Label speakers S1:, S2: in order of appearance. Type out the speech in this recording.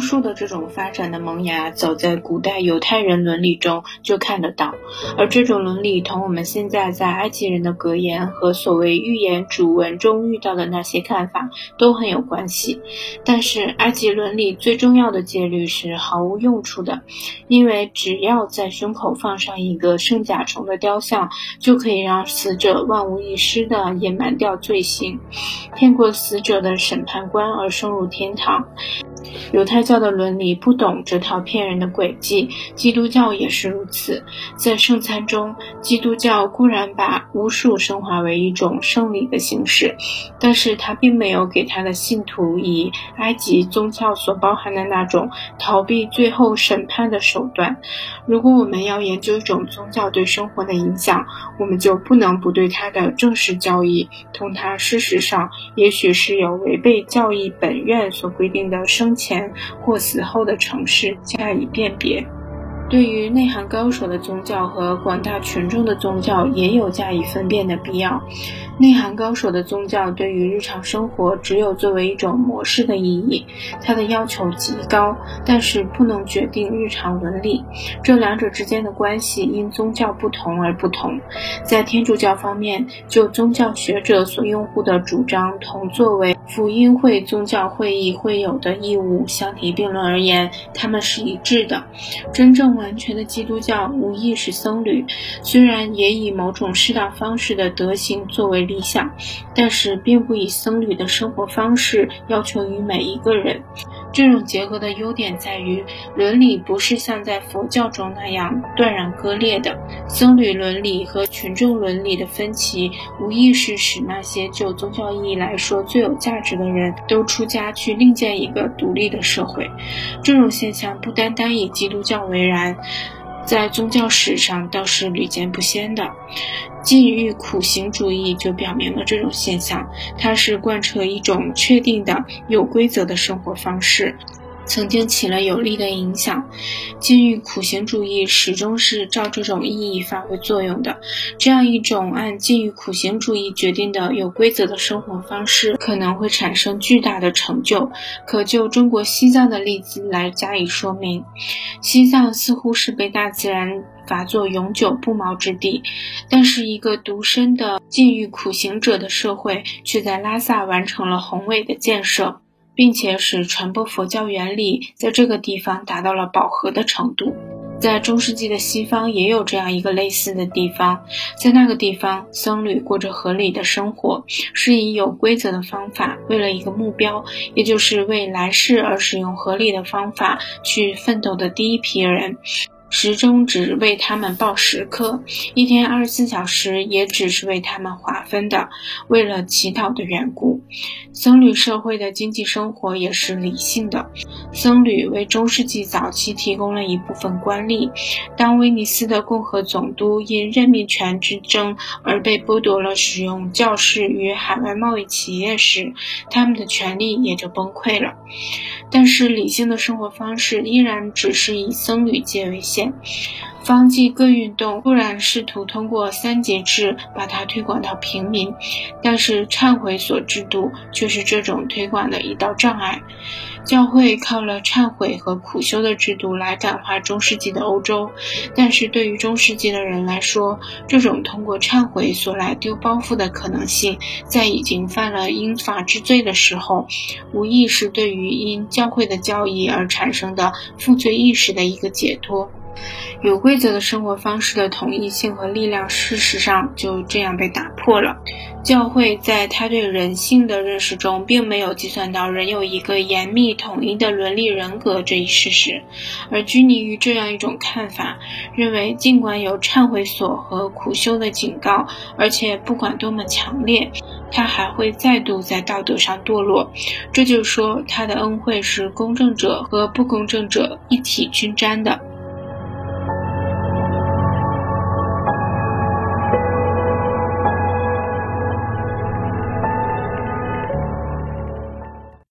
S1: 巫术的这种发展的萌芽，早在古代犹太人伦理中就看得到，而这种伦理同我们现在在埃及人的格言和所谓预言主文中遇到的那些看法都很有关系。但是，埃及伦理最重要的戒律是毫无用处的，因为只要在胸口放上一个圣甲虫的雕像，就可以让死者万无一失地隐瞒掉罪行，骗过死者的审判官而升入天堂。犹太教的伦理不懂这套骗人的诡计，基督教也是如此。在圣餐中，基督教固然把巫术升华为一种圣礼的形式，但是他并没有给他的信徒以埃及宗教所包含的那种逃避最后审判的手段。如果我们要研究一种宗教对生活的影响，我们就不能不对它的正式教义同它事实上也许是有违背教义本愿所规定的生前或死后的城市加以辨别。对于内涵高手的宗教和广大群众的宗教，也有加以分辨的必要。内涵高手的宗教对于日常生活只有作为一种模式的意义，它的要求极高，但是不能决定日常伦理。这两者之间的关系因宗教不同而不同。在天主教方面，就宗教学者所拥护的主张同作为福音会宗教会议会有的义务相提并论而言，他们是一致的。真正完全的基督教无意识僧侣，虽然也以某种适当方式的德行作为理想，但是并不以僧侣的生活方式要求于每一个人。这种结合的优点在于，伦理不是像在佛教中那样断然割裂的。僧侣伦理和群众伦理的分歧，无疑是使那些就宗教意义来说最有价值的人都出家去另建一个独立的社会。这种现象不单单以基督教为然。在宗教史上倒是屡见不鲜的，禁欲苦行主义就表明了这种现象。它是贯彻一种确定的、有规则的生活方式。曾经起了有力的影响，禁欲苦行主义始终是照这种意义发挥作用的。这样一种按禁欲苦行主义决定的有规则的生活方式，可能会产生巨大的成就。可就中国西藏的例子来加以说明，西藏似乎是被大自然罚作永久不毛之地，但是一个独身的禁欲苦行者的社会，却在拉萨完成了宏伟的建设。并且使传播佛教原理在这个地方达到了饱和的程度。在中世纪的西方也有这样一个类似的地方，在那个地方，僧侣过着合理的生活，是以有规则的方法，为了一个目标，也就是为来世而使用合理的方法去奋斗的第一批人。时钟只为他们报时刻，一天二十四小时也只是为他们划分的。为了祈祷的缘故，僧侣社会的经济生活也是理性的。僧侣为中世纪早期提供了一部分官吏。当威尼斯的共和总督因任命权之争而被剥夺了使用教士与海外贸易企业时，他们的权利也就崩溃了。但是，理性的生活方式依然只是以僧侣界为限。方济各运动固然试图通过三节制把它推广到平民，但是忏悔所制度却是这种推广的一道障碍。教会靠了忏悔和苦修的制度来感化中世纪的欧洲，但是对于中世纪的人来说，这种通过忏悔所来丢包袱的可能性，在已经犯了因法之罪的时候，无疑是对于因教会的教义而产生的负罪意识的一个解脱。有规则的生活方式的统一性和力量，事实上就这样被打破了。教会在他对人性的认识中，并没有计算到人有一个严密统一的伦理人格这一事实，而拘泥于这样一种看法，认为尽管有忏悔所和苦修的警告，而且不管多么强烈，他还会再度在道德上堕落。这就说，他的恩惠是公正者和不公正者一体均沾的。